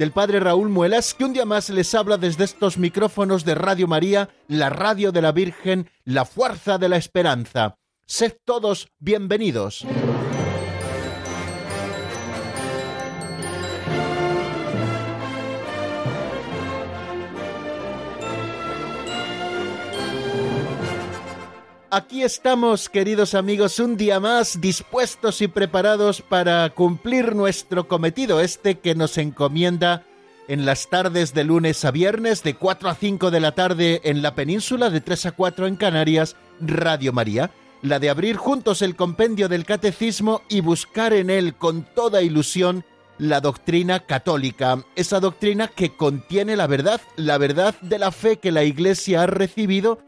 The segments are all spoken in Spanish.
del Padre Raúl Muelas, que un día más les habla desde estos micrófonos de Radio María, la radio de la Virgen, la fuerza de la esperanza. Sed todos bienvenidos. Aquí estamos, queridos amigos, un día más dispuestos y preparados para cumplir nuestro cometido, este que nos encomienda en las tardes de lunes a viernes, de 4 a 5 de la tarde en la península, de 3 a 4 en Canarias, Radio María, la de abrir juntos el compendio del catecismo y buscar en él con toda ilusión la doctrina católica, esa doctrina que contiene la verdad, la verdad de la fe que la Iglesia ha recibido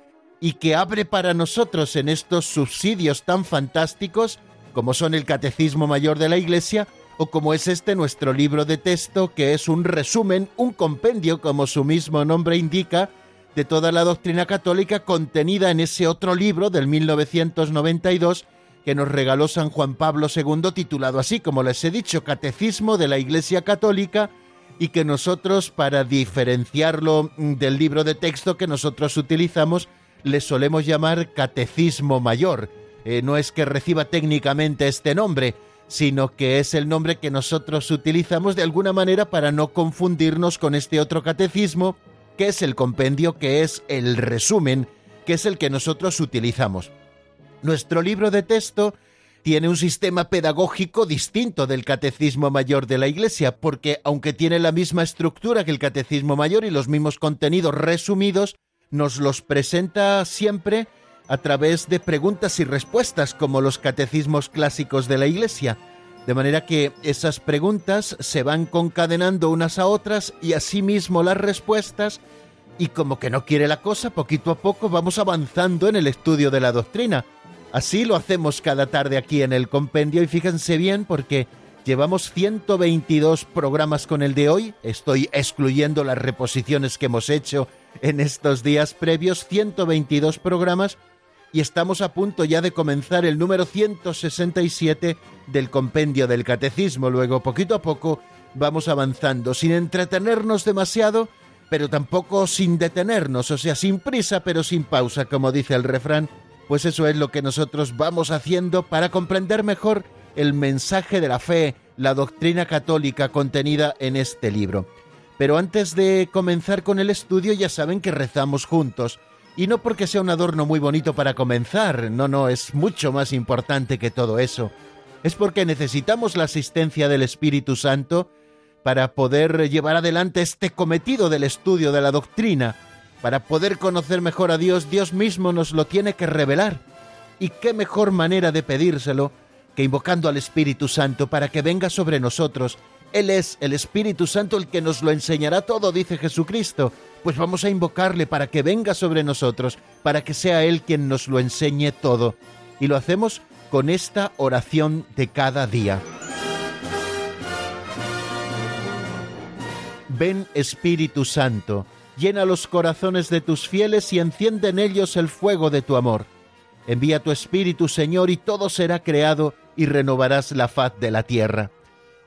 y que abre para nosotros en estos subsidios tan fantásticos como son el Catecismo Mayor de la Iglesia o como es este nuestro libro de texto que es un resumen, un compendio, como su mismo nombre indica, de toda la doctrina católica contenida en ese otro libro del 1992 que nos regaló San Juan Pablo II titulado así como les he dicho, Catecismo de la Iglesia Católica y que nosotros para diferenciarlo del libro de texto que nosotros utilizamos le solemos llamar catecismo mayor. Eh, no es que reciba técnicamente este nombre, sino que es el nombre que nosotros utilizamos de alguna manera para no confundirnos con este otro catecismo, que es el compendio, que es el resumen, que es el que nosotros utilizamos. Nuestro libro de texto tiene un sistema pedagógico distinto del Catecismo Mayor de la Iglesia, porque aunque tiene la misma estructura que el Catecismo Mayor y los mismos contenidos resumidos, nos los presenta siempre a través de preguntas y respuestas como los catecismos clásicos de la Iglesia. De manera que esas preguntas se van concadenando unas a otras y asimismo las respuestas y como que no quiere la cosa, poquito a poco vamos avanzando en el estudio de la doctrina. Así lo hacemos cada tarde aquí en el compendio y fíjense bien porque llevamos 122 programas con el de hoy, estoy excluyendo las reposiciones que hemos hecho en estos días previos, 122 programas, y estamos a punto ya de comenzar el número 167 del compendio del catecismo. Luego, poquito a poco, vamos avanzando, sin entretenernos demasiado, pero tampoco sin detenernos, o sea, sin prisa, pero sin pausa, como dice el refrán. Pues eso es lo que nosotros vamos haciendo para comprender mejor el mensaje de la fe, la doctrina católica contenida en este libro. Pero antes de comenzar con el estudio ya saben que rezamos juntos. Y no porque sea un adorno muy bonito para comenzar, no, no, es mucho más importante que todo eso. Es porque necesitamos la asistencia del Espíritu Santo para poder llevar adelante este cometido del estudio de la doctrina. Para poder conocer mejor a Dios, Dios mismo nos lo tiene que revelar. ¿Y qué mejor manera de pedírselo que invocando al Espíritu Santo para que venga sobre nosotros él es el Espíritu Santo el que nos lo enseñará todo, dice Jesucristo. Pues vamos a invocarle para que venga sobre nosotros, para que sea Él quien nos lo enseñe todo. Y lo hacemos con esta oración de cada día. Ven Espíritu Santo, llena los corazones de tus fieles y enciende en ellos el fuego de tu amor. Envía tu Espíritu, Señor, y todo será creado y renovarás la faz de la tierra.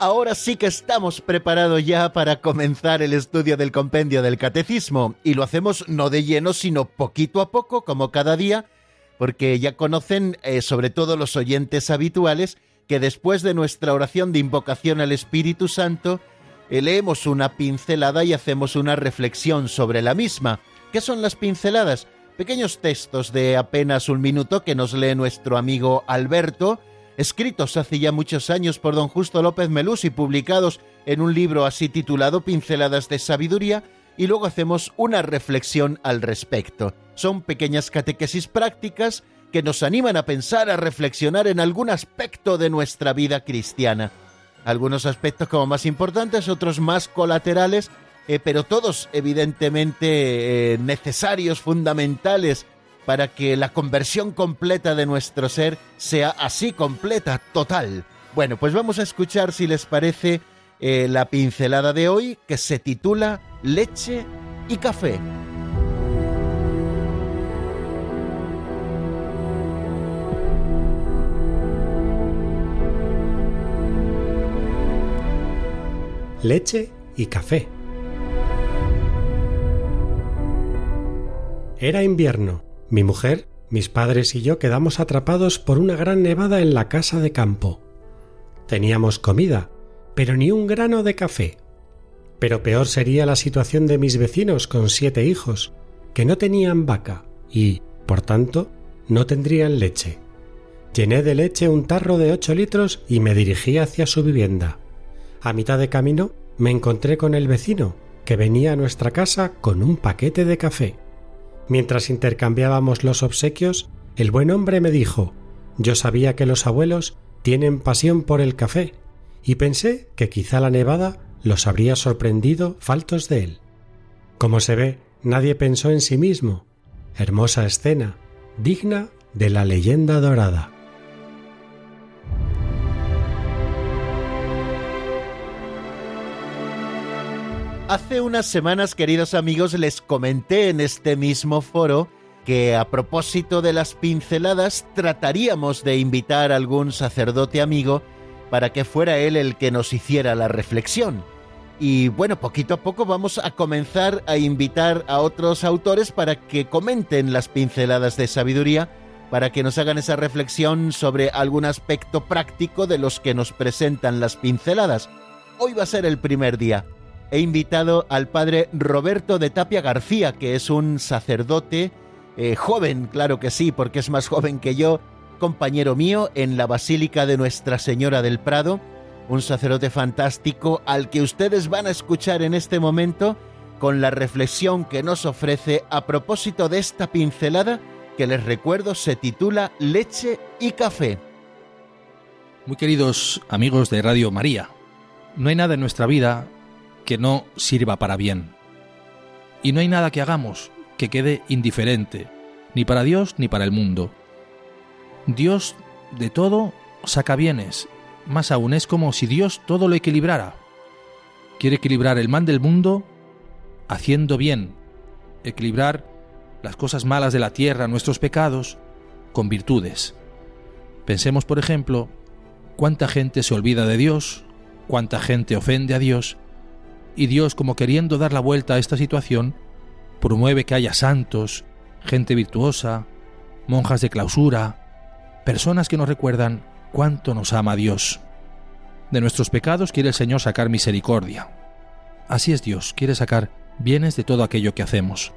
Ahora sí que estamos preparados ya para comenzar el estudio del compendio del catecismo y lo hacemos no de lleno sino poquito a poco como cada día porque ya conocen eh, sobre todo los oyentes habituales que después de nuestra oración de invocación al Espíritu Santo, eh, leemos una pincelada y hacemos una reflexión sobre la misma. ¿Qué son las pinceladas? Pequeños textos de apenas un minuto que nos lee nuestro amigo Alberto, escritos hace ya muchos años por don Justo López Melús y publicados en un libro así titulado Pinceladas de Sabiduría, y luego hacemos una reflexión al respecto. Son pequeñas catequesis prácticas que nos animan a pensar, a reflexionar en algún aspecto de nuestra vida cristiana. Algunos aspectos como más importantes, otros más colaterales, eh, pero todos evidentemente eh, necesarios, fundamentales para que la conversión completa de nuestro ser sea así completa, total. Bueno, pues vamos a escuchar, si les parece, eh, la pincelada de hoy que se titula Leche y Café. Leche y café. Era invierno. Mi mujer, mis padres y yo quedamos atrapados por una gran nevada en la casa de campo. Teníamos comida, pero ni un grano de café. Pero peor sería la situación de mis vecinos con siete hijos, que no tenían vaca y, por tanto, no tendrían leche. Llené de leche un tarro de ocho litros y me dirigí hacia su vivienda. A mitad de camino me encontré con el vecino, que venía a nuestra casa con un paquete de café. Mientras intercambiábamos los obsequios, el buen hombre me dijo Yo sabía que los abuelos tienen pasión por el café, y pensé que quizá la nevada los habría sorprendido faltos de él. Como se ve, nadie pensó en sí mismo. Hermosa escena, digna de la leyenda dorada. Hace unas semanas, queridos amigos, les comenté en este mismo foro que a propósito de las pinceladas trataríamos de invitar a algún sacerdote amigo para que fuera él el que nos hiciera la reflexión. Y bueno, poquito a poco vamos a comenzar a invitar a otros autores para que comenten las pinceladas de sabiduría, para que nos hagan esa reflexión sobre algún aspecto práctico de los que nos presentan las pinceladas. Hoy va a ser el primer día he invitado al padre Roberto de Tapia García, que es un sacerdote eh, joven, claro que sí, porque es más joven que yo, compañero mío en la Basílica de Nuestra Señora del Prado, un sacerdote fantástico al que ustedes van a escuchar en este momento con la reflexión que nos ofrece a propósito de esta pincelada que les recuerdo se titula Leche y Café. Muy queridos amigos de Radio María, no hay nada en nuestra vida que no sirva para bien. Y no hay nada que hagamos que quede indiferente, ni para Dios ni para el mundo. Dios de todo saca bienes, más aún es como si Dios todo lo equilibrara. Quiere equilibrar el mal del mundo haciendo bien, equilibrar las cosas malas de la tierra, nuestros pecados, con virtudes. Pensemos, por ejemplo, cuánta gente se olvida de Dios, cuánta gente ofende a Dios, y Dios, como queriendo dar la vuelta a esta situación, promueve que haya santos, gente virtuosa, monjas de clausura, personas que nos recuerdan cuánto nos ama Dios. De nuestros pecados quiere el Señor sacar misericordia. Así es Dios, quiere sacar bienes de todo aquello que hacemos.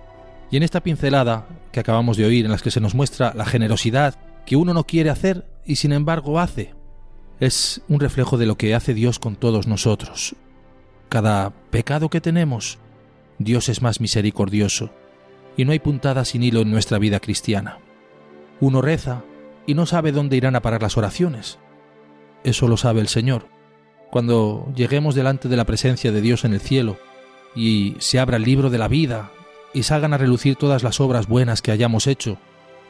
Y en esta pincelada que acabamos de oír, en las que se nos muestra la generosidad que uno no quiere hacer y sin embargo hace, es un reflejo de lo que hace Dios con todos nosotros cada pecado que tenemos, Dios es más misericordioso y no hay puntada sin hilo en nuestra vida cristiana. Uno reza y no sabe dónde irán a parar las oraciones. Eso lo sabe el Señor. Cuando lleguemos delante de la presencia de Dios en el cielo y se abra el libro de la vida y salgan a relucir todas las obras buenas que hayamos hecho,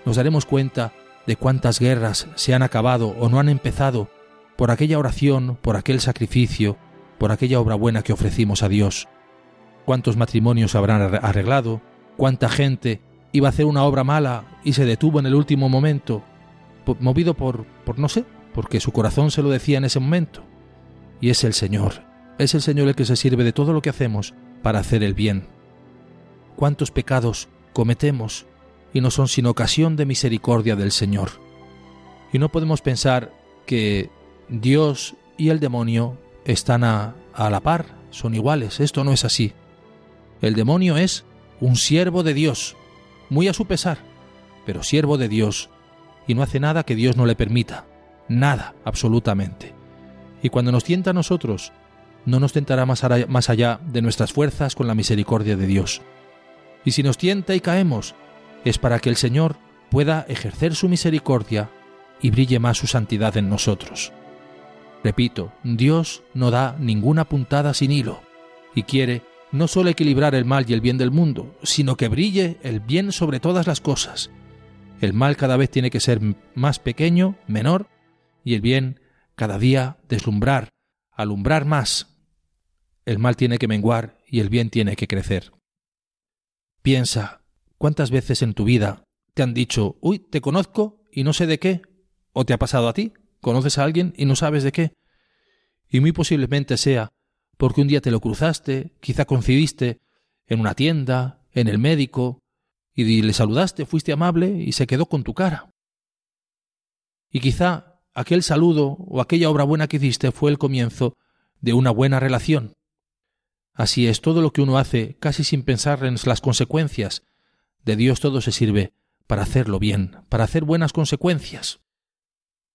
nos daremos cuenta de cuántas guerras se han acabado o no han empezado por aquella oración, por aquel sacrificio, por aquella obra buena que ofrecimos a Dios. ¿Cuántos matrimonios habrán arreglado? ¿Cuánta gente iba a hacer una obra mala y se detuvo en el último momento, movido por, por no sé, porque su corazón se lo decía en ese momento? Y es el Señor, es el Señor el que se sirve de todo lo que hacemos para hacer el bien. ¿Cuántos pecados cometemos y no son sin ocasión de misericordia del Señor? Y no podemos pensar que Dios y el demonio están a, a la par, son iguales. Esto no es así. El demonio es un siervo de Dios, muy a su pesar, pero siervo de Dios, y no hace nada que Dios no le permita. Nada, absolutamente. Y cuando nos tienta a nosotros, no nos tentará más allá de nuestras fuerzas con la misericordia de Dios. Y si nos tienta y caemos, es para que el Señor pueda ejercer su misericordia y brille más su santidad en nosotros. Repito, Dios no da ninguna puntada sin hilo y quiere no solo equilibrar el mal y el bien del mundo, sino que brille el bien sobre todas las cosas. El mal cada vez tiene que ser más pequeño, menor, y el bien cada día deslumbrar, alumbrar más. El mal tiene que menguar y el bien tiene que crecer. Piensa, ¿cuántas veces en tu vida te han dicho, uy, te conozco y no sé de qué? ¿O te ha pasado a ti? ¿Conoces a alguien y no sabes de qué? Y muy posiblemente sea porque un día te lo cruzaste, quizá coincidiste en una tienda, en el médico, y le saludaste, fuiste amable y se quedó con tu cara. Y quizá aquel saludo o aquella obra buena que hiciste fue el comienzo de una buena relación. Así es, todo lo que uno hace casi sin pensar en las consecuencias, de Dios todo se sirve para hacerlo bien, para hacer buenas consecuencias.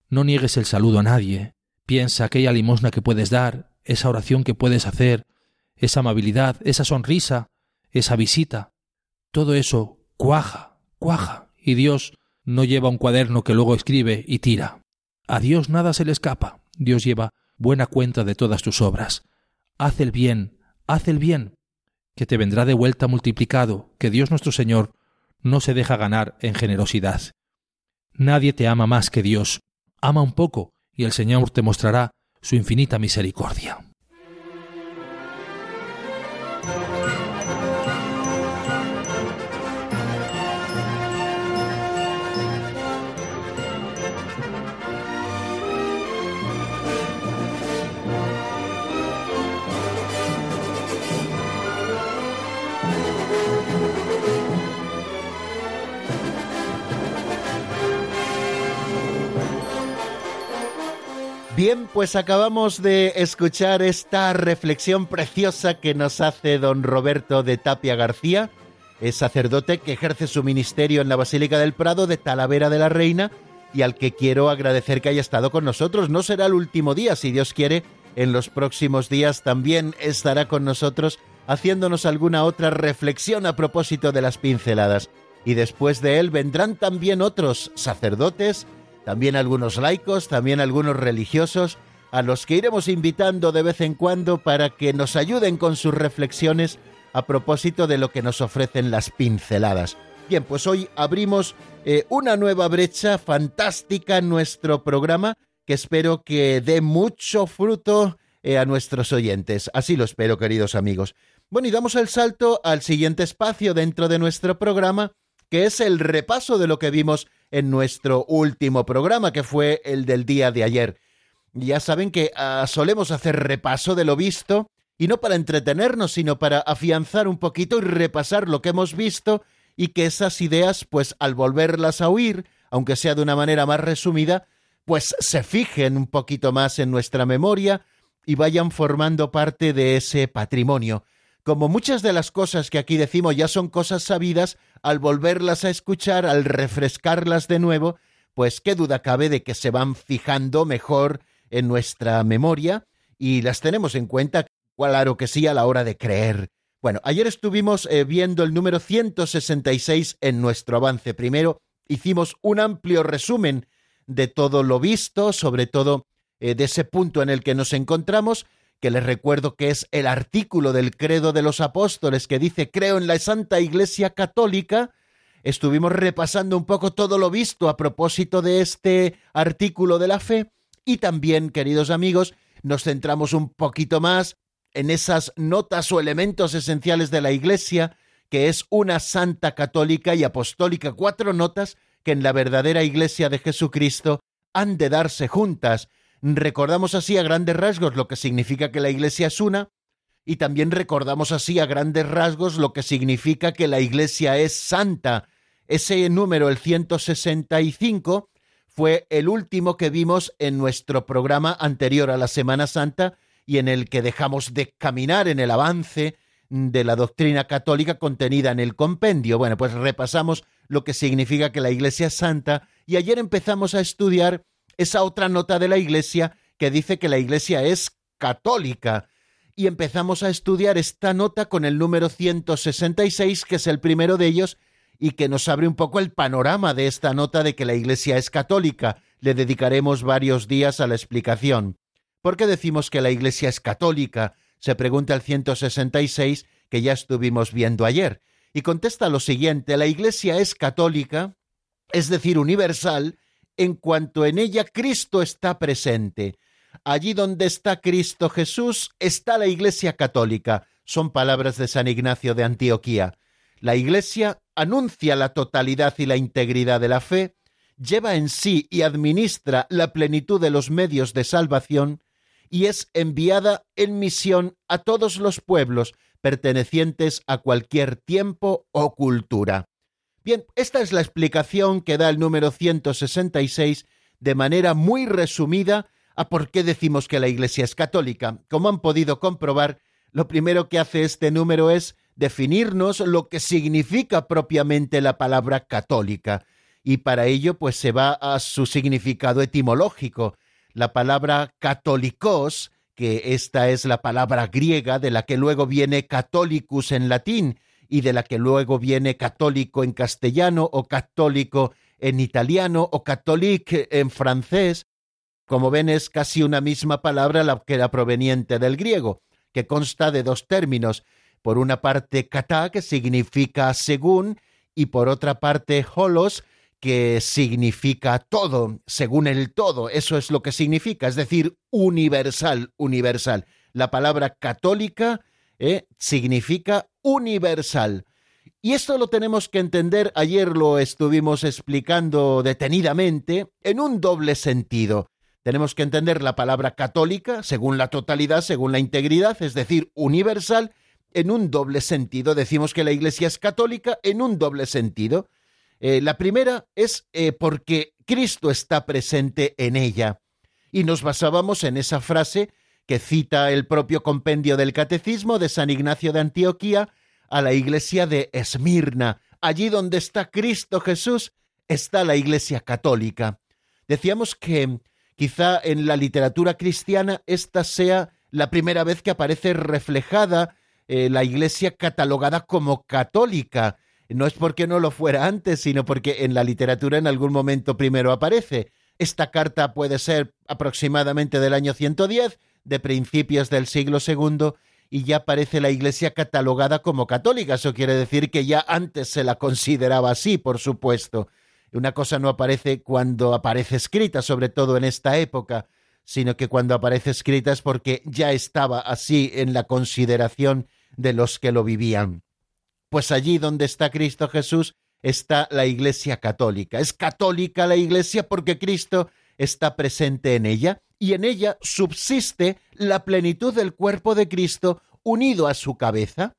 No niegues el saludo a nadie, piensa aquella limosna que puedes dar, esa oración que puedes hacer, esa amabilidad, esa sonrisa, esa visita. Todo eso cuaja, cuaja, y Dios no lleva un cuaderno que luego escribe y tira. A Dios nada se le escapa. Dios lleva buena cuenta de todas tus obras. Haz el bien, haz el bien, que te vendrá de vuelta multiplicado, que Dios nuestro Señor no se deja ganar en generosidad. Nadie te ama más que Dios. Ama un poco, y el Señor te mostrará su infinita misericordia. Bien, pues acabamos de escuchar esta reflexión preciosa que nos hace don Roberto de Tapia García, es sacerdote que ejerce su ministerio en la Basílica del Prado de Talavera de la Reina y al que quiero agradecer que haya estado con nosotros. No será el último día, si Dios quiere, en los próximos días también estará con nosotros haciéndonos alguna otra reflexión a propósito de las pinceladas. Y después de él vendrán también otros sacerdotes, también algunos laicos, también algunos religiosos, a los que iremos invitando de vez en cuando para que nos ayuden con sus reflexiones a propósito de lo que nos ofrecen las pinceladas. Bien, pues hoy abrimos eh, una nueva brecha fantástica en nuestro programa que espero que dé mucho fruto eh, a nuestros oyentes. Así lo espero, queridos amigos. Bueno, y damos el salto al siguiente espacio dentro de nuestro programa, que es el repaso de lo que vimos en nuestro último programa, que fue el del día de ayer. Ya saben que ah, solemos hacer repaso de lo visto, y no para entretenernos, sino para afianzar un poquito y repasar lo que hemos visto, y que esas ideas, pues al volverlas a oír, aunque sea de una manera más resumida, pues se fijen un poquito más en nuestra memoria y vayan formando parte de ese patrimonio. Como muchas de las cosas que aquí decimos ya son cosas sabidas, al volverlas a escuchar, al refrescarlas de nuevo, pues qué duda cabe de que se van fijando mejor en nuestra memoria y las tenemos en cuenta, claro que sí, a la hora de creer. Bueno, ayer estuvimos eh, viendo el número 166 en nuestro avance. Primero hicimos un amplio resumen de todo lo visto, sobre todo eh, de ese punto en el que nos encontramos, que les recuerdo que es el artículo del Credo de los Apóstoles que dice creo en la Santa Iglesia Católica, estuvimos repasando un poco todo lo visto a propósito de este artículo de la fe. Y también, queridos amigos, nos centramos un poquito más en esas notas o elementos esenciales de la Iglesia, que es una santa católica y apostólica, cuatro notas que en la verdadera Iglesia de Jesucristo han de darse juntas Recordamos así a grandes rasgos lo que significa que la Iglesia es una y también recordamos así a grandes rasgos lo que significa que la Iglesia es santa. Ese número, el 165, fue el último que vimos en nuestro programa anterior a la Semana Santa y en el que dejamos de caminar en el avance de la doctrina católica contenida en el compendio. Bueno, pues repasamos lo que significa que la Iglesia es santa y ayer empezamos a estudiar esa otra nota de la Iglesia que dice que la Iglesia es católica. Y empezamos a estudiar esta nota con el número 166, que es el primero de ellos, y que nos abre un poco el panorama de esta nota de que la Iglesia es católica. Le dedicaremos varios días a la explicación. ¿Por qué decimos que la Iglesia es católica? Se pregunta el 166 que ya estuvimos viendo ayer. Y contesta lo siguiente, la Iglesia es católica, es decir, universal, en cuanto en ella Cristo está presente. Allí donde está Cristo Jesús está la Iglesia católica. Son palabras de San Ignacio de Antioquía. La Iglesia anuncia la totalidad y la integridad de la fe, lleva en sí y administra la plenitud de los medios de salvación, y es enviada en misión a todos los pueblos pertenecientes a cualquier tiempo o cultura. Bien, esta es la explicación que da el número 166 de manera muy resumida a por qué decimos que la Iglesia es católica. Como han podido comprobar, lo primero que hace este número es definirnos lo que significa propiamente la palabra católica. Y para ello, pues se va a su significado etimológico, la palabra católicos, que esta es la palabra griega de la que luego viene católicus en latín y de la que luego viene católico en castellano o católico en italiano o catholique en francés. Como ven es casi una misma palabra la que era proveniente del griego, que consta de dos términos, por una parte kata, que significa según, y por otra parte holos, que significa todo, según el todo, eso es lo que significa, es decir, universal, universal. La palabra católica eh, significa universal. Y esto lo tenemos que entender, ayer lo estuvimos explicando detenidamente, en un doble sentido. Tenemos que entender la palabra católica, según la totalidad, según la integridad, es decir, universal, en un doble sentido. Decimos que la Iglesia es católica en un doble sentido. Eh, la primera es eh, porque Cristo está presente en ella. Y nos basábamos en esa frase que cita el propio compendio del Catecismo de San Ignacio de Antioquía a la iglesia de Esmirna. Allí donde está Cristo Jesús está la iglesia católica. Decíamos que quizá en la literatura cristiana esta sea la primera vez que aparece reflejada eh, la iglesia catalogada como católica no es porque no lo fuera antes, sino porque en la literatura en algún momento primero aparece. Esta carta puede ser aproximadamente del año 110, de principios del siglo II, y ya aparece la Iglesia catalogada como católica. Eso quiere decir que ya antes se la consideraba así, por supuesto. Una cosa no aparece cuando aparece escrita, sobre todo en esta época, sino que cuando aparece escrita es porque ya estaba así en la consideración de los que lo vivían. Pues allí donde está Cristo Jesús está la Iglesia católica. Es católica la Iglesia porque Cristo está presente en ella y en ella subsiste la plenitud del cuerpo de Cristo unido a su cabeza.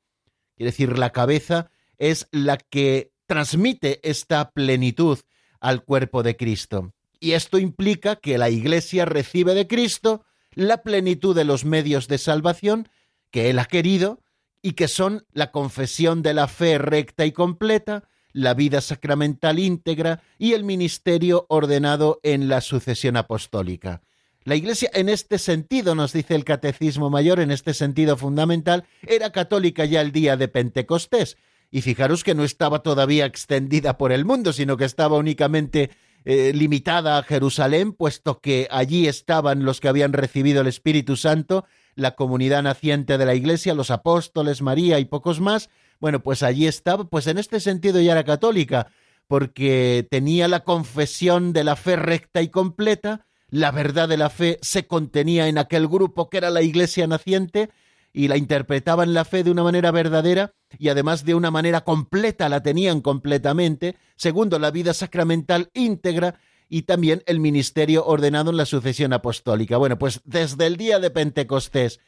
Quiere decir, la cabeza es la que transmite esta plenitud al cuerpo de Cristo. Y esto implica que la Iglesia recibe de Cristo la plenitud de los medios de salvación que Él ha querido y que son la confesión de la fe recta y completa, la vida sacramental íntegra y el ministerio ordenado en la sucesión apostólica. La Iglesia en este sentido, nos dice el Catecismo Mayor, en este sentido fundamental, era católica ya el día de Pentecostés. Y fijaros que no estaba todavía extendida por el mundo, sino que estaba únicamente eh, limitada a Jerusalén, puesto que allí estaban los que habían recibido el Espíritu Santo la comunidad naciente de la Iglesia, los apóstoles, María y pocos más, bueno, pues allí estaba, pues en este sentido ya era católica, porque tenía la confesión de la fe recta y completa, la verdad de la fe se contenía en aquel grupo que era la Iglesia naciente, y la interpretaban la fe de una manera verdadera y además de una manera completa la tenían completamente, segundo la vida sacramental íntegra y también el ministerio ordenado en la sucesión apostólica. Bueno, pues desde el día de Pentecostés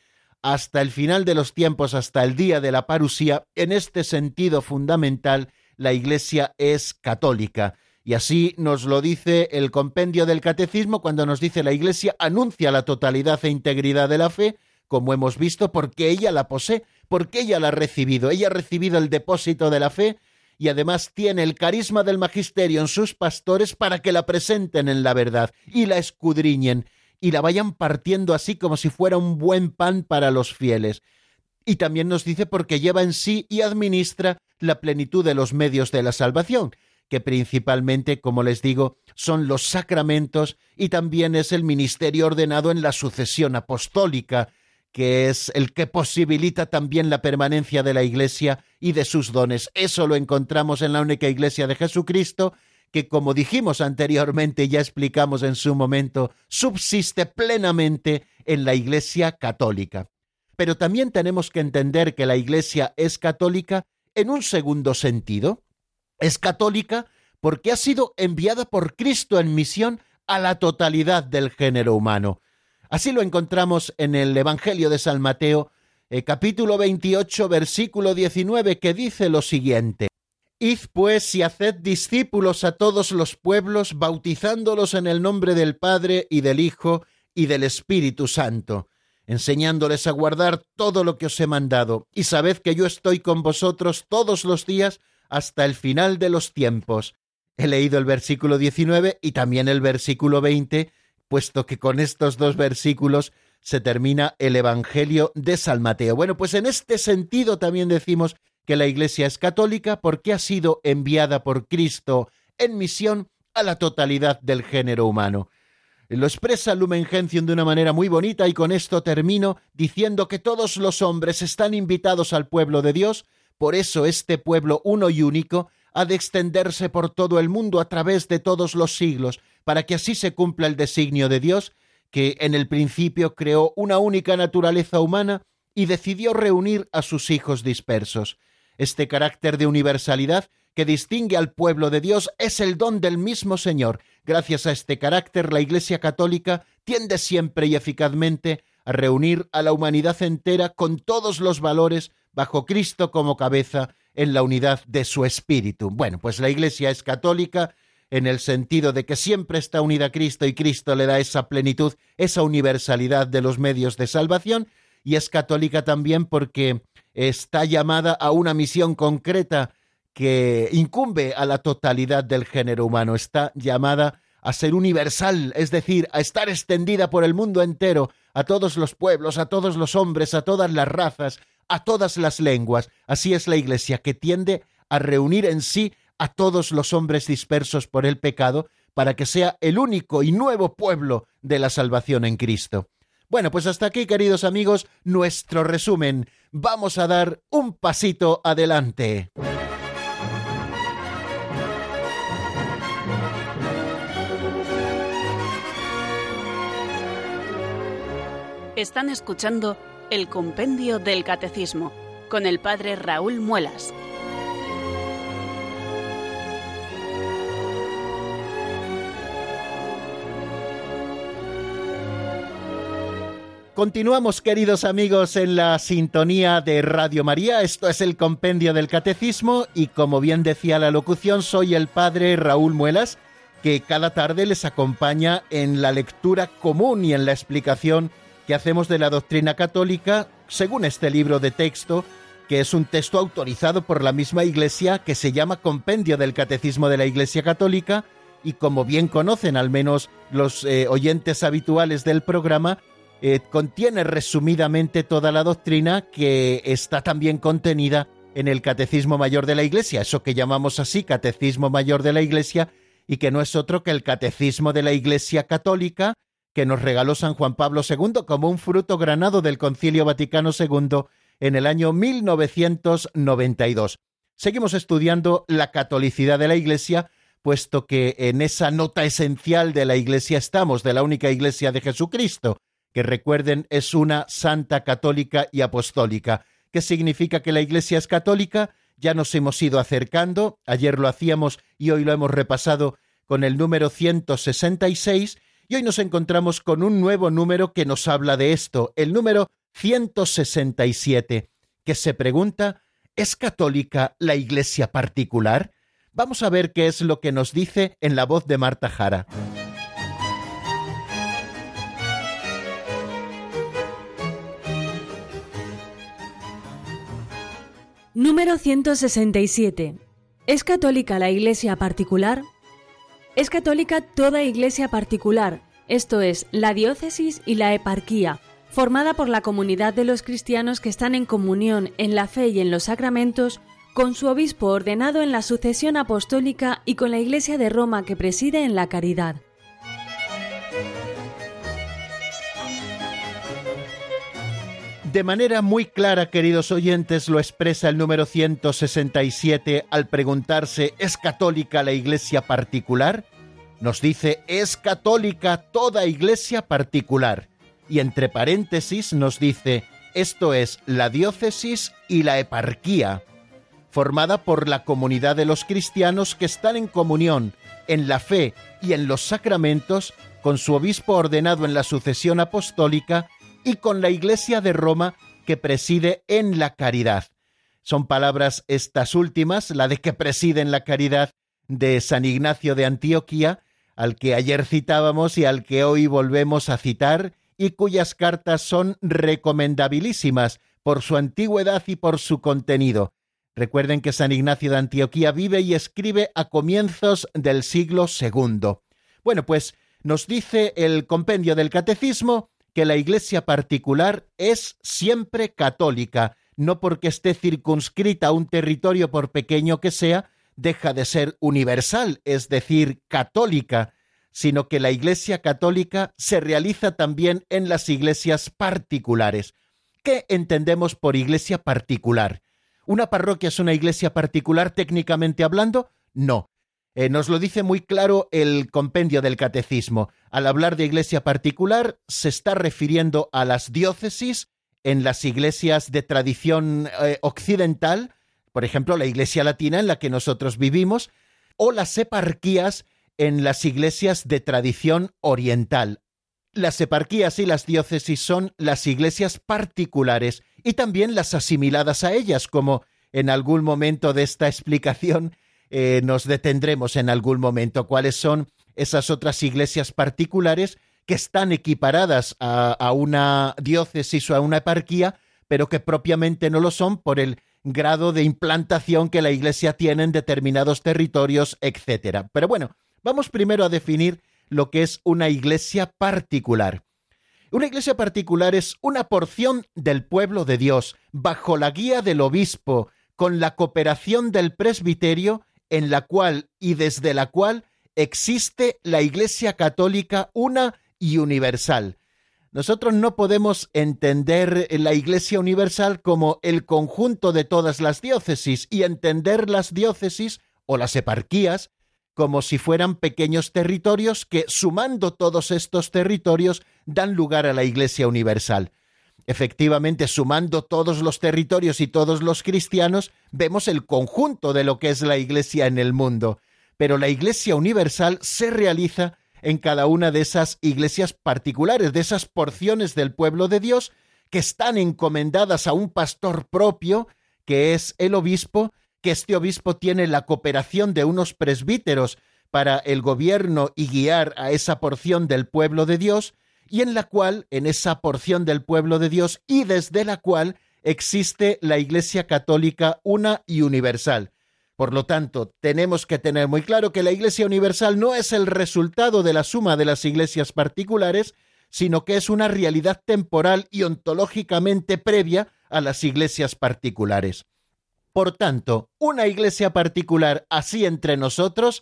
hasta el final de los tiempos, hasta el día de la parusía, en este sentido fundamental, la Iglesia es católica. Y así nos lo dice el compendio del catecismo cuando nos dice la Iglesia anuncia la totalidad e integridad de la fe, como hemos visto, porque ella la posee, porque ella la ha recibido, ella ha recibido el depósito de la fe y además tiene el carisma del magisterio en sus pastores para que la presenten en la verdad y la escudriñen y la vayan partiendo así como si fuera un buen pan para los fieles. Y también nos dice porque lleva en sí y administra la plenitud de los medios de la salvación, que principalmente, como les digo, son los sacramentos y también es el ministerio ordenado en la sucesión apostólica, que es el que posibilita también la permanencia de la Iglesia y de sus dones. Eso lo encontramos en la única Iglesia de Jesucristo, que como dijimos anteriormente y ya explicamos en su momento, subsiste plenamente en la Iglesia católica. Pero también tenemos que entender que la Iglesia es católica en un segundo sentido, es católica porque ha sido enviada por Cristo en misión a la totalidad del género humano. Así lo encontramos en el Evangelio de San Mateo, eh, capítulo 28, versículo 19, que dice lo siguiente. Id pues y haced discípulos a todos los pueblos, bautizándolos en el nombre del Padre y del Hijo y del Espíritu Santo, enseñándoles a guardar todo lo que os he mandado, y sabed que yo estoy con vosotros todos los días hasta el final de los tiempos. He leído el versículo 19 y también el versículo 20, puesto que con estos dos versículos se termina el Evangelio de San Mateo. Bueno, pues en este sentido también decimos que la Iglesia es católica porque ha sido enviada por Cristo en misión a la totalidad del género humano. Lo expresa Lumen Gentium de una manera muy bonita y con esto termino diciendo que todos los hombres están invitados al pueblo de Dios por eso este pueblo uno y único ha de extenderse por todo el mundo a través de todos los siglos, para que así se cumpla el designio de Dios, que en el principio creó una única naturaleza humana y decidió reunir a sus hijos dispersos. Este carácter de universalidad que distingue al pueblo de Dios es el don del mismo Señor. Gracias a este carácter, la Iglesia Católica tiende siempre y eficazmente a reunir a la humanidad entera con todos los valores bajo Cristo como cabeza en la unidad de su espíritu. Bueno, pues la Iglesia es católica en el sentido de que siempre está unida a Cristo y Cristo le da esa plenitud, esa universalidad de los medios de salvación, y es católica también porque está llamada a una misión concreta que incumbe a la totalidad del género humano, está llamada a ser universal, es decir, a estar extendida por el mundo entero, a todos los pueblos, a todos los hombres, a todas las razas, a todas las lenguas. Así es la Iglesia, que tiende a reunir en sí a todos los hombres dispersos por el pecado, para que sea el único y nuevo pueblo de la salvación en Cristo. Bueno, pues hasta aquí, queridos amigos, nuestro resumen. Vamos a dar un pasito adelante. Están escuchando el Compendio del Catecismo con el Padre Raúl Muelas. Continuamos, queridos amigos, en la sintonía de Radio María. Esto es el Compendio del Catecismo y, como bien decía la locución, soy el Padre Raúl Muelas, que cada tarde les acompaña en la lectura común y en la explicación que hacemos de la doctrina católica según este libro de texto, que es un texto autorizado por la misma Iglesia que se llama Compendio del Catecismo de la Iglesia Católica y como bien conocen al menos los eh, oyentes habituales del programa, eh, contiene resumidamente toda la doctrina que está también contenida en el Catecismo Mayor de la Iglesia, eso que llamamos así Catecismo Mayor de la Iglesia, y que no es otro que el Catecismo de la Iglesia Católica, que nos regaló San Juan Pablo II como un fruto granado del Concilio Vaticano II en el año 1992. Seguimos estudiando la catolicidad de la Iglesia, puesto que en esa nota esencial de la Iglesia estamos, de la única Iglesia de Jesucristo, que recuerden es una santa católica y apostólica. ¿Qué significa que la Iglesia es católica? Ya nos hemos ido acercando, ayer lo hacíamos y hoy lo hemos repasado con el número 166 y hoy nos encontramos con un nuevo número que nos habla de esto, el número 167, que se pregunta, ¿es católica la iglesia particular? Vamos a ver qué es lo que nos dice en la voz de Marta Jara. Número 167. ¿Es católica la iglesia particular? Es católica toda iglesia particular, esto es, la diócesis y la eparquía, formada por la comunidad de los cristianos que están en comunión en la fe y en los sacramentos, con su obispo ordenado en la sucesión apostólica y con la Iglesia de Roma que preside en la caridad. De manera muy clara, queridos oyentes, lo expresa el número 167 al preguntarse ¿es católica la iglesia particular? Nos dice es católica toda iglesia particular. Y entre paréntesis nos dice esto es la diócesis y la eparquía, formada por la comunidad de los cristianos que están en comunión en la fe y en los sacramentos con su obispo ordenado en la sucesión apostólica y con la Iglesia de Roma que preside en la caridad. Son palabras estas últimas, la de que preside en la caridad de San Ignacio de Antioquía, al que ayer citábamos y al que hoy volvemos a citar, y cuyas cartas son recomendabilísimas por su antigüedad y por su contenido. Recuerden que San Ignacio de Antioquía vive y escribe a comienzos del siglo II. Bueno, pues nos dice el compendio del Catecismo que la Iglesia particular es siempre católica, no porque esté circunscrita a un territorio por pequeño que sea, deja de ser universal, es decir, católica, sino que la Iglesia católica se realiza también en las iglesias particulares. ¿Qué entendemos por iglesia particular? ¿Una parroquia es una iglesia particular técnicamente hablando? No. Eh, nos lo dice muy claro el compendio del catecismo. Al hablar de iglesia particular, se está refiriendo a las diócesis en las iglesias de tradición eh, occidental, por ejemplo, la iglesia latina en la que nosotros vivimos, o las eparquías en las iglesias de tradición oriental. Las eparquías y las diócesis son las iglesias particulares y también las asimiladas a ellas, como en algún momento de esta explicación eh, nos detendremos en algún momento cuáles son esas otras iglesias particulares que están equiparadas a, a una diócesis o a una eparquía, pero que propiamente no lo son por el grado de implantación que la iglesia tiene en determinados territorios, etc. Pero bueno, vamos primero a definir lo que es una iglesia particular. Una iglesia particular es una porción del pueblo de Dios, bajo la guía del obispo, con la cooperación del presbiterio en la cual y desde la cual existe la Iglesia Católica una y universal. Nosotros no podemos entender la Iglesia Universal como el conjunto de todas las diócesis y entender las diócesis o las eparquías como si fueran pequeños territorios que, sumando todos estos territorios, dan lugar a la Iglesia Universal. Efectivamente, sumando todos los territorios y todos los cristianos, vemos el conjunto de lo que es la Iglesia en el mundo. Pero la Iglesia universal se realiza en cada una de esas iglesias particulares, de esas porciones del pueblo de Dios que están encomendadas a un pastor propio, que es el obispo, que este obispo tiene la cooperación de unos presbíteros para el gobierno y guiar a esa porción del pueblo de Dios, y en la cual, en esa porción del pueblo de Dios y desde la cual existe la Iglesia Católica una y universal. Por lo tanto, tenemos que tener muy claro que la Iglesia Universal no es el resultado de la suma de las iglesias particulares, sino que es una realidad temporal y ontológicamente previa a las iglesias particulares. Por tanto, una iglesia particular así entre nosotros,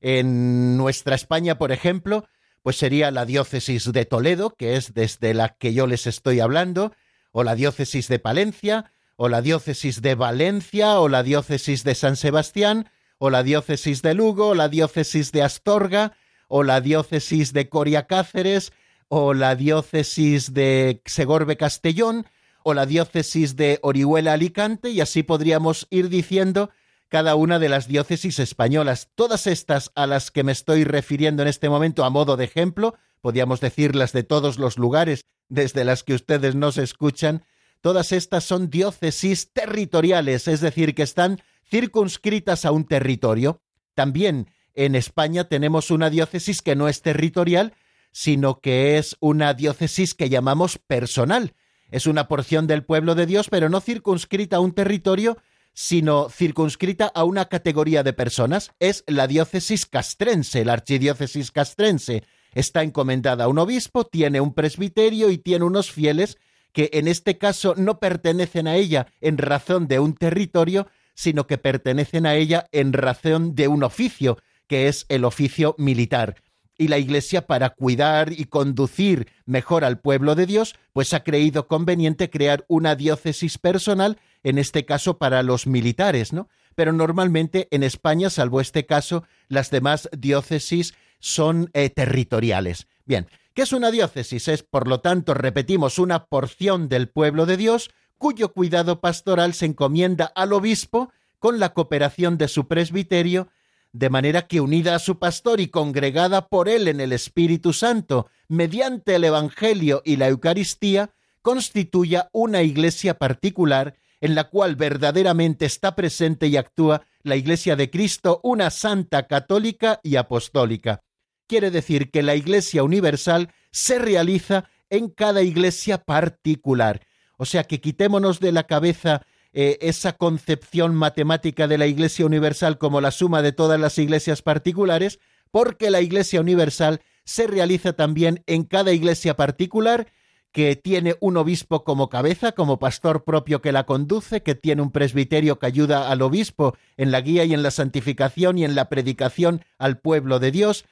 en nuestra España, por ejemplo, pues sería la diócesis de Toledo, que es desde la que yo les estoy hablando, o la diócesis de Palencia, o la diócesis de Valencia, o la diócesis de San Sebastián, o la diócesis de Lugo, o la diócesis de Astorga, o la diócesis de Coria Cáceres, o la diócesis de Segorbe Castellón, o la diócesis de Orihuela Alicante, y así podríamos ir diciendo cada una de las diócesis españolas. Todas estas a las que me estoy refiriendo en este momento a modo de ejemplo, podríamos decirlas de todos los lugares desde las que ustedes nos escuchan, todas estas son diócesis territoriales, es decir, que están circunscritas a un territorio. También en España tenemos una diócesis que no es territorial, sino que es una diócesis que llamamos personal. Es una porción del pueblo de Dios, pero no circunscrita a un territorio, sino circunscrita a una categoría de personas. Es la diócesis castrense, la archidiócesis castrense. Está encomendada a un obispo, tiene un presbiterio y tiene unos fieles que en este caso no pertenecen a ella en razón de un territorio, sino que pertenecen a ella en razón de un oficio, que es el oficio militar. Y la Iglesia, para cuidar y conducir mejor al pueblo de Dios, pues ha creído conveniente crear una diócesis personal, en este caso para los militares, ¿no? Pero normalmente en España, salvo este caso, las demás diócesis son eh, territoriales. Bien, ¿qué es una diócesis? Es, por lo tanto, repetimos, una porción del pueblo de Dios cuyo cuidado pastoral se encomienda al obispo con la cooperación de su presbiterio, de manera que unida a su pastor y congregada por él en el Espíritu Santo, mediante el Evangelio y la Eucaristía, constituya una iglesia particular en la cual verdaderamente está presente y actúa la Iglesia de Cristo, una santa católica y apostólica. Quiere decir que la Iglesia universal se realiza en cada iglesia particular, o sea que quitémonos de la cabeza eh, esa concepción matemática de la Iglesia Universal como la suma de todas las iglesias particulares, porque la Iglesia Universal se realiza también en cada iglesia particular que tiene un obispo como cabeza, como pastor propio que la conduce, que tiene un presbiterio que ayuda al obispo en la guía y en la santificación y en la predicación al pueblo de Dios,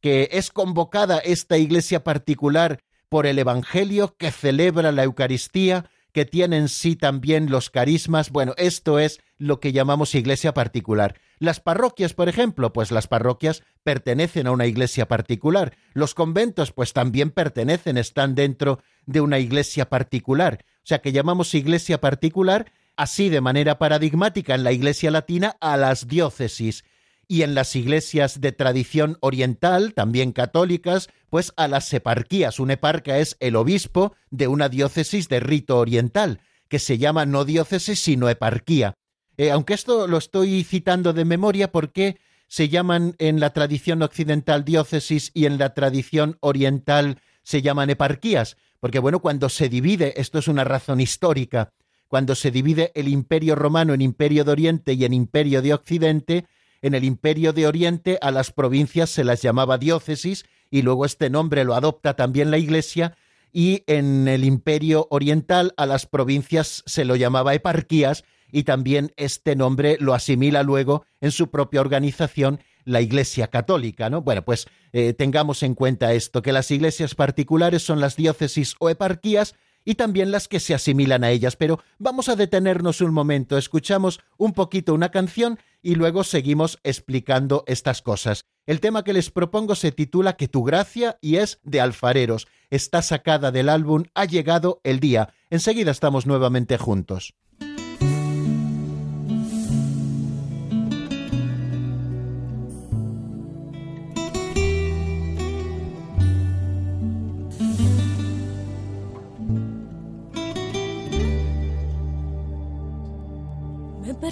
que es convocada esta iglesia particular por el Evangelio, que celebra la Eucaristía, que tiene en sí también los carismas. Bueno, esto es lo que llamamos iglesia particular. Las parroquias, por ejemplo, pues las parroquias pertenecen a una iglesia particular. Los conventos, pues también pertenecen, están dentro de una iglesia particular. O sea que llamamos iglesia particular así de manera paradigmática en la iglesia latina a las diócesis y en las iglesias de tradición oriental, también católicas, pues a las eparquías. Un eparca es el obispo de una diócesis de rito oriental, que se llama no diócesis sino eparquía. Eh, aunque esto lo estoy citando de memoria porque se llaman en la tradición occidental diócesis y en la tradición oriental se llaman eparquías, porque bueno, cuando se divide, esto es una razón histórica, cuando se divide el imperio romano en imperio de Oriente y en imperio de Occidente, en el imperio de Oriente a las provincias se las llamaba diócesis y luego este nombre lo adopta también la Iglesia y en el imperio oriental a las provincias se lo llamaba eparquías y también este nombre lo asimila luego en su propia organización la Iglesia Católica, ¿no? Bueno, pues eh, tengamos en cuenta esto, que las iglesias particulares son las diócesis o eparquías y también las que se asimilan a ellas. Pero vamos a detenernos un momento, escuchamos un poquito una canción y luego seguimos explicando estas cosas. El tema que les propongo se titula Que tu gracia y es de alfareros. Está sacada del álbum Ha llegado el día. Enseguida estamos nuevamente juntos.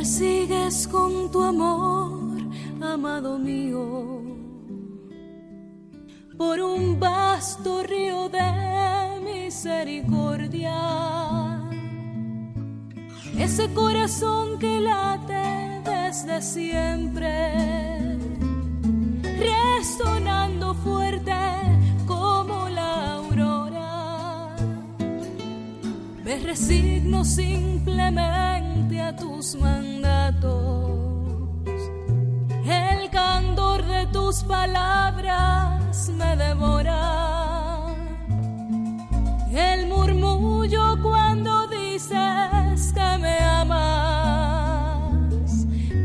Persigues con tu amor, amado mío, por un vasto río de misericordia. Ese corazón que late desde siempre, resonando fuerte como la aurora. Me resigno simplemente a tus mandatos. El candor de tus palabras me devora. El murmullo cuando dices que me amas.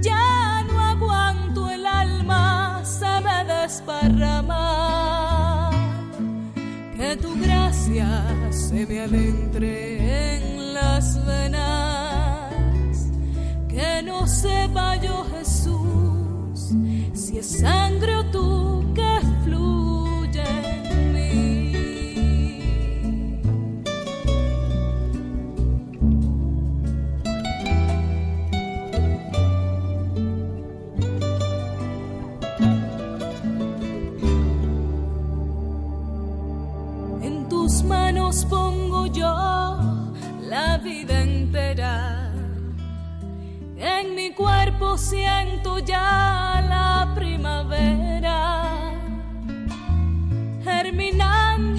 Ya no aguanto el alma, se me desparrama. Que tu gracia se me adentre sangre o tú que fluye en mí. En tus manos pongo yo la vida entera mi cuerpo siento ya la primavera, germinando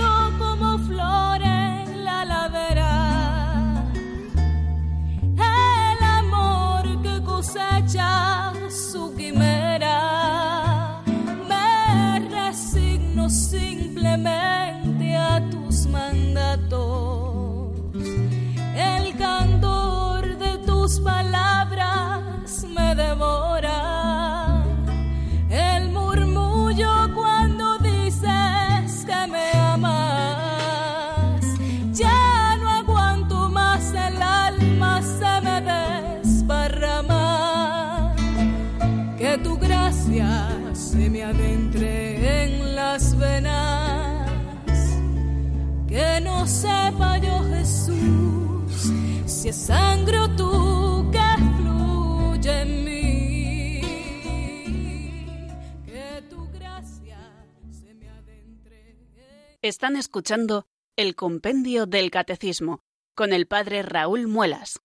si es sangre o tú que fluye en mí. Que tu gracia se me adentre. en- Están escuchando el Compendio del Catecismo con el Padre Raúl Muelas.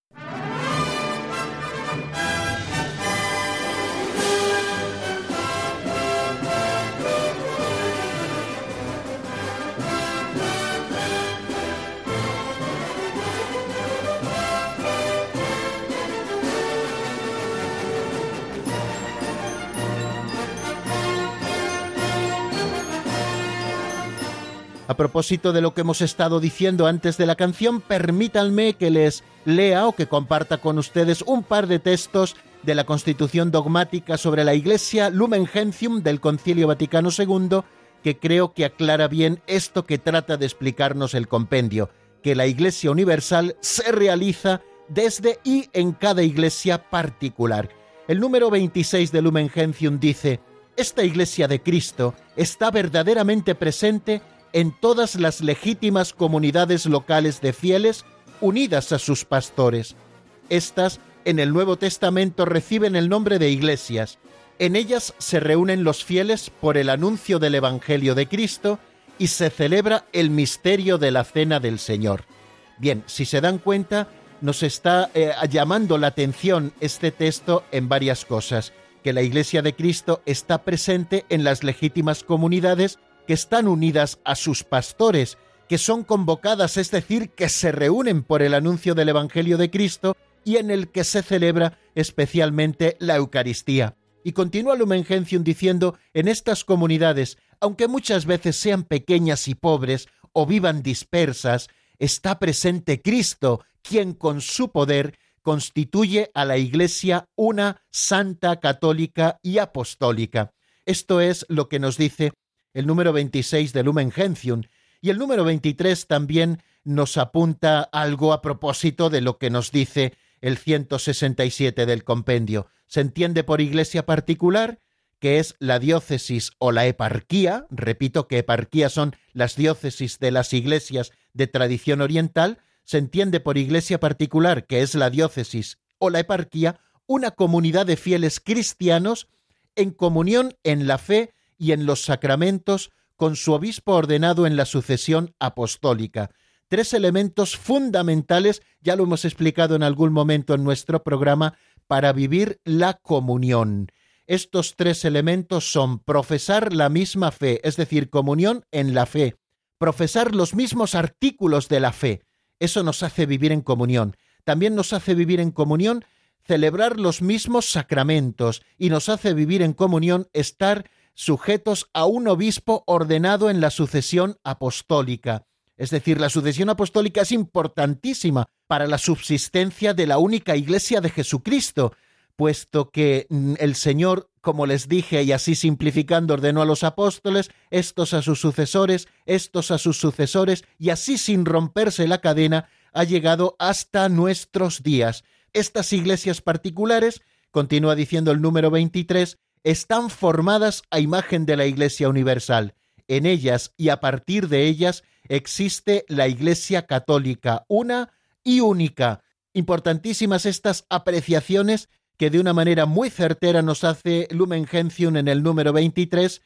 A propósito de lo que hemos estado diciendo antes de la canción, permítanme que les lea o que comparta con ustedes un par de textos de la Constitución dogmática sobre la Iglesia Lumen Gentium del Concilio Vaticano II, que creo que aclara bien esto que trata de explicarnos el compendio, que la Iglesia Universal se realiza desde y en cada iglesia particular. El número 26 de Lumen Gentium dice, esta Iglesia de Cristo está verdaderamente presente en todas las legítimas comunidades locales de fieles unidas a sus pastores. Estas en el Nuevo Testamento reciben el nombre de iglesias. En ellas se reúnen los fieles por el anuncio del Evangelio de Cristo y se celebra el misterio de la Cena del Señor. Bien, si se dan cuenta, nos está eh, llamando la atención este texto en varias cosas, que la Iglesia de Cristo está presente en las legítimas comunidades que están unidas a sus pastores, que son convocadas, es decir, que se reúnen por el anuncio del Evangelio de Cristo y en el que se celebra especialmente la Eucaristía. Y continúa Lumen Gentium diciendo, en estas comunidades, aunque muchas veces sean pequeñas y pobres o vivan dispersas, está presente Cristo, quien con su poder constituye a la Iglesia una santa, católica y apostólica. Esto es lo que nos dice el número 26 de Lumen Gentium, y el número 23 también nos apunta algo a propósito de lo que nos dice el 167 del compendio. Se entiende por iglesia particular que es la diócesis o la eparquía, repito que eparquía son las diócesis de las iglesias de tradición oriental, se entiende por iglesia particular que es la diócesis o la eparquía, una comunidad de fieles cristianos en comunión en la fe y en los sacramentos con su obispo ordenado en la sucesión apostólica. Tres elementos fundamentales, ya lo hemos explicado en algún momento en nuestro programa, para vivir la comunión. Estos tres elementos son profesar la misma fe, es decir, comunión en la fe, profesar los mismos artículos de la fe. Eso nos hace vivir en comunión. También nos hace vivir en comunión celebrar los mismos sacramentos y nos hace vivir en comunión estar sujetos a un obispo ordenado en la sucesión apostólica. Es decir, la sucesión apostólica es importantísima para la subsistencia de la única Iglesia de Jesucristo, puesto que mm, el Señor, como les dije, y así simplificando, ordenó a los apóstoles, estos a sus sucesores, estos a sus sucesores, y así sin romperse la cadena, ha llegado hasta nuestros días. Estas iglesias particulares, continúa diciendo el número 23, están formadas a imagen de la Iglesia Universal. En ellas y a partir de ellas existe la Iglesia Católica, una y única. Importantísimas estas apreciaciones que de una manera muy certera nos hace Lumen Gentium en el número 23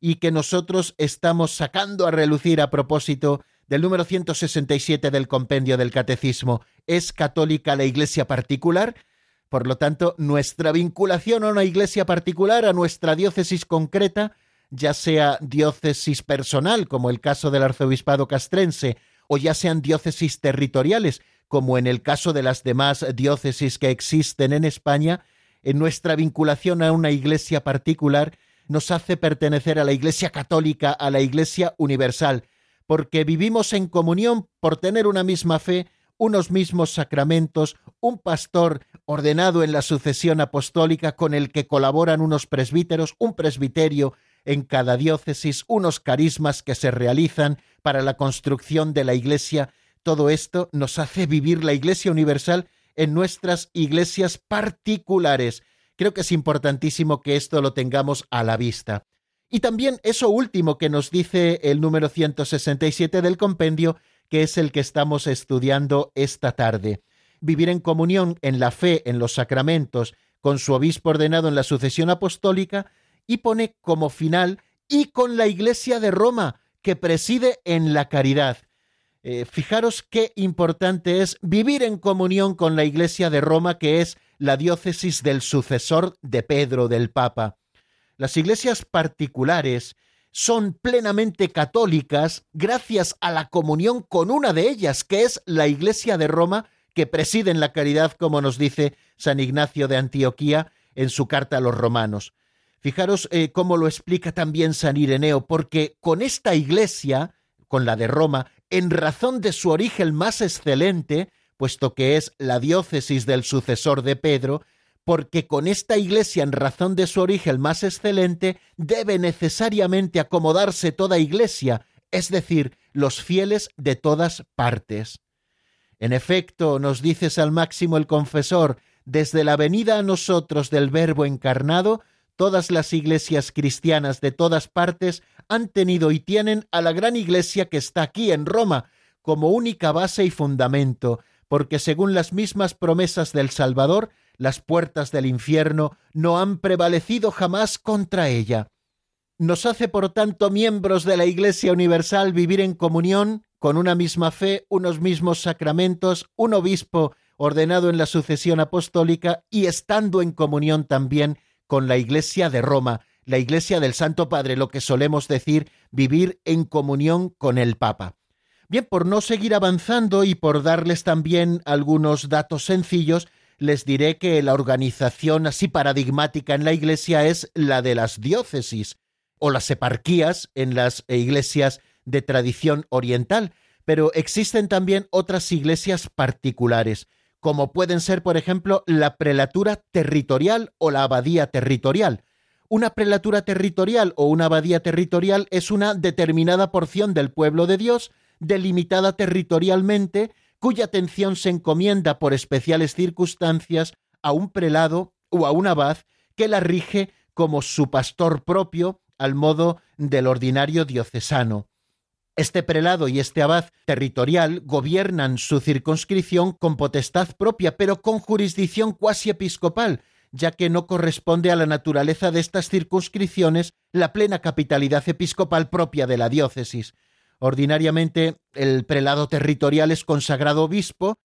y que nosotros estamos sacando a relucir a propósito del número 167 del compendio del Catecismo. ¿Es católica la Iglesia particular? Por lo tanto, nuestra vinculación a una iglesia particular, a nuestra diócesis concreta, ya sea diócesis personal, como el caso del arzobispado castrense, o ya sean diócesis territoriales, como en el caso de las demás diócesis que existen en España, en nuestra vinculación a una iglesia particular nos hace pertenecer a la Iglesia católica, a la Iglesia universal, porque vivimos en comunión por tener una misma fe, unos mismos sacramentos, un pastor ordenado en la sucesión apostólica con el que colaboran unos presbíteros, un presbiterio en cada diócesis, unos carismas que se realizan para la construcción de la Iglesia todo esto nos hace vivir la Iglesia Universal en nuestras iglesias particulares. Creo que es importantísimo que esto lo tengamos a la vista. Y también eso último que nos dice el número 167 del compendio, que es el que estamos estudiando esta tarde. Vivir en comunión en la fe, en los sacramentos, con su obispo ordenado en la sucesión apostólica, y pone como final y con la Iglesia de Roma, que preside en la caridad. Eh, fijaros qué importante es vivir en comunión con la Iglesia de Roma, que es la diócesis del sucesor de Pedro, del Papa. Las iglesias particulares son plenamente católicas gracias a la comunión con una de ellas, que es la Iglesia de Roma, que preside en la caridad, como nos dice San Ignacio de Antioquía en su carta a los romanos. Fijaros eh, cómo lo explica también San Ireneo, porque con esta iglesia, con la de Roma, en razón de su origen más excelente, puesto que es la diócesis del sucesor de Pedro, porque con esta iglesia en razón de su origen más excelente debe necesariamente acomodarse toda iglesia, es decir, los fieles de todas partes. En efecto, nos dice San Máximo el Confesor, desde la venida a nosotros del Verbo encarnado, todas las iglesias cristianas de todas partes han tenido y tienen a la gran iglesia que está aquí en Roma como única base y fundamento, porque según las mismas promesas del Salvador, las puertas del infierno no han prevalecido jamás contra ella. Nos hace, por tanto, miembros de la Iglesia Universal vivir en comunión, con una misma fe, unos mismos sacramentos, un obispo ordenado en la sucesión apostólica y estando en comunión también con la Iglesia de Roma, la Iglesia del Santo Padre, lo que solemos decir vivir en comunión con el Papa. Bien, por no seguir avanzando y por darles también algunos datos sencillos, les diré que la organización así paradigmática en la Iglesia es la de las diócesis o las eparquías en las iglesias de tradición oriental, pero existen también otras iglesias particulares como pueden ser, por ejemplo, la prelatura territorial o la abadía territorial. Una prelatura territorial o una abadía territorial es una determinada porción del pueblo de Dios, delimitada territorialmente, cuya atención se encomienda por especiales circunstancias a un prelado o a un abad que la rige como su pastor propio al modo del ordinario diocesano. Este prelado y este abad territorial gobiernan su circunscripción con potestad propia, pero con jurisdicción cuasi episcopal, ya que no corresponde a la naturaleza de estas circunscripciones la plena capitalidad episcopal propia de la diócesis. Ordinariamente, el prelado territorial es consagrado obispo.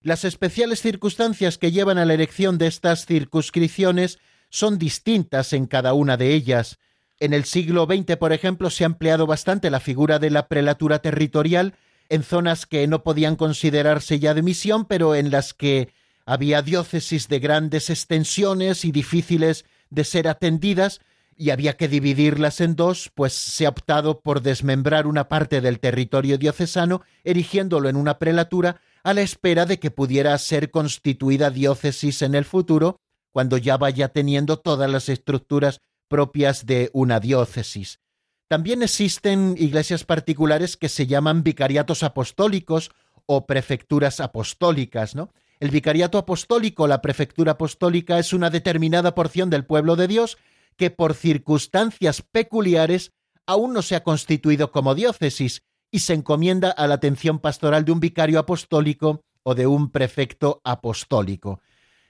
Las especiales circunstancias que llevan a la elección de estas circunscripciones son distintas en cada una de ellas. En el siglo XX, por ejemplo, se ha empleado bastante la figura de la prelatura territorial en zonas que no podían considerarse ya de misión, pero en las que había diócesis de grandes extensiones y difíciles de ser atendidas, y había que dividirlas en dos, pues se ha optado por desmembrar una parte del territorio diocesano, erigiéndolo en una prelatura, a la espera de que pudiera ser constituida diócesis en el futuro, cuando ya vaya teniendo todas las estructuras propias de una diócesis. También existen iglesias particulares que se llaman vicariatos apostólicos o prefecturas apostólicas, ¿no? El vicariato apostólico, la prefectura apostólica, es una determinada porción del pueblo de Dios que por circunstancias peculiares aún no se ha constituido como diócesis y se encomienda a la atención pastoral de un vicario apostólico o de un prefecto apostólico.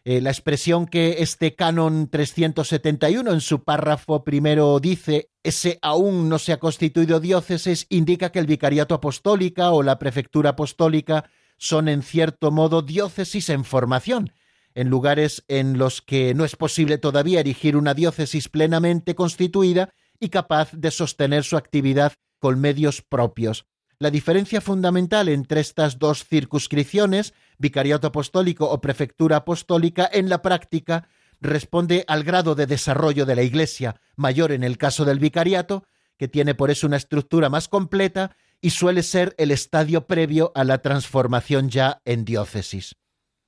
Eh, la expresión que este canon 371 en su párrafo primero dice, ese aún no se ha constituido diócesis, indica que el vicariato apostólica o la prefectura apostólica son en cierto modo diócesis en formación. en lugares en los que no es posible todavía erigir una diócesis plenamente constituida y capaz de sostener su actividad con medios propios. La diferencia fundamental entre estas dos circunscripciones, vicariato apostólico o prefectura apostólica, en la práctica responde al grado de desarrollo de la Iglesia, mayor en el caso del vicariato, que tiene por eso una estructura más completa y suele ser el estadio previo a la transformación ya en diócesis.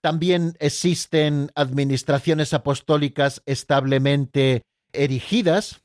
También existen administraciones apostólicas establemente erigidas,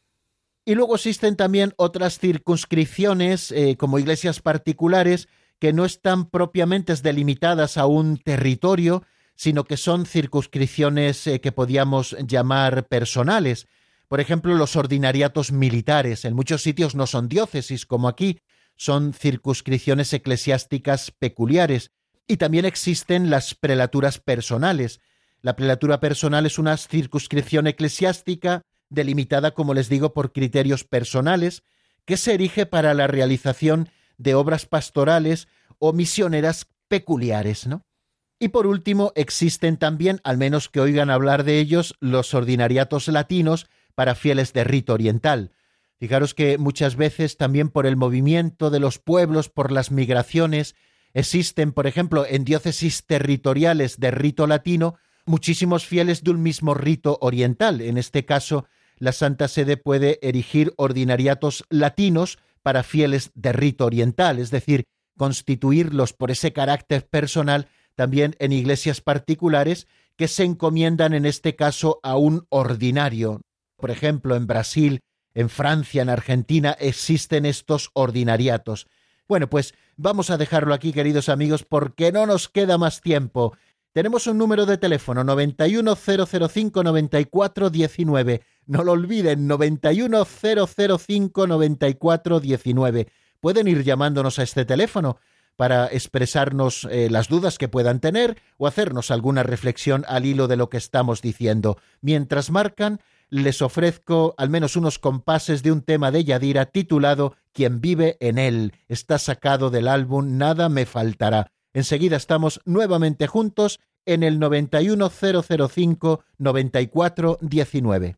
y luego existen también otras circunscripciones, eh, como iglesias particulares, que no están propiamente delimitadas a un territorio, sino que son circunscripciones eh, que podíamos llamar personales. Por ejemplo, los ordinariatos militares. En muchos sitios no son diócesis, como aquí, son circunscripciones eclesiásticas peculiares. Y también existen las prelaturas personales. La prelatura personal es una circunscripción eclesiástica delimitada, como les digo, por criterios personales, que se erige para la realización de obras pastorales o misioneras peculiares, ¿no? Y por último, existen también, al menos que oigan hablar de ellos, los ordinariatos latinos para fieles de rito oriental. Fijaros que muchas veces también por el movimiento de los pueblos, por las migraciones, existen, por ejemplo, en diócesis territoriales de rito latino, muchísimos fieles de un mismo rito oriental. En este caso, la Santa Sede puede erigir ordinariatos latinos para fieles de rito oriental, es decir, constituirlos por ese carácter personal también en iglesias particulares que se encomiendan en este caso a un ordinario. Por ejemplo, en Brasil, en Francia, en Argentina existen estos ordinariatos. Bueno, pues vamos a dejarlo aquí, queridos amigos, porque no nos queda más tiempo. Tenemos un número de teléfono 910059419. No lo olviden, 910059419. Pueden ir llamándonos a este teléfono para expresarnos eh, las dudas que puedan tener o hacernos alguna reflexión al hilo de lo que estamos diciendo. Mientras marcan, les ofrezco al menos unos compases de un tema de Yadira titulado Quien vive en él. Está sacado del álbum Nada me faltará. Enseguida estamos nuevamente juntos en el 91005 9419.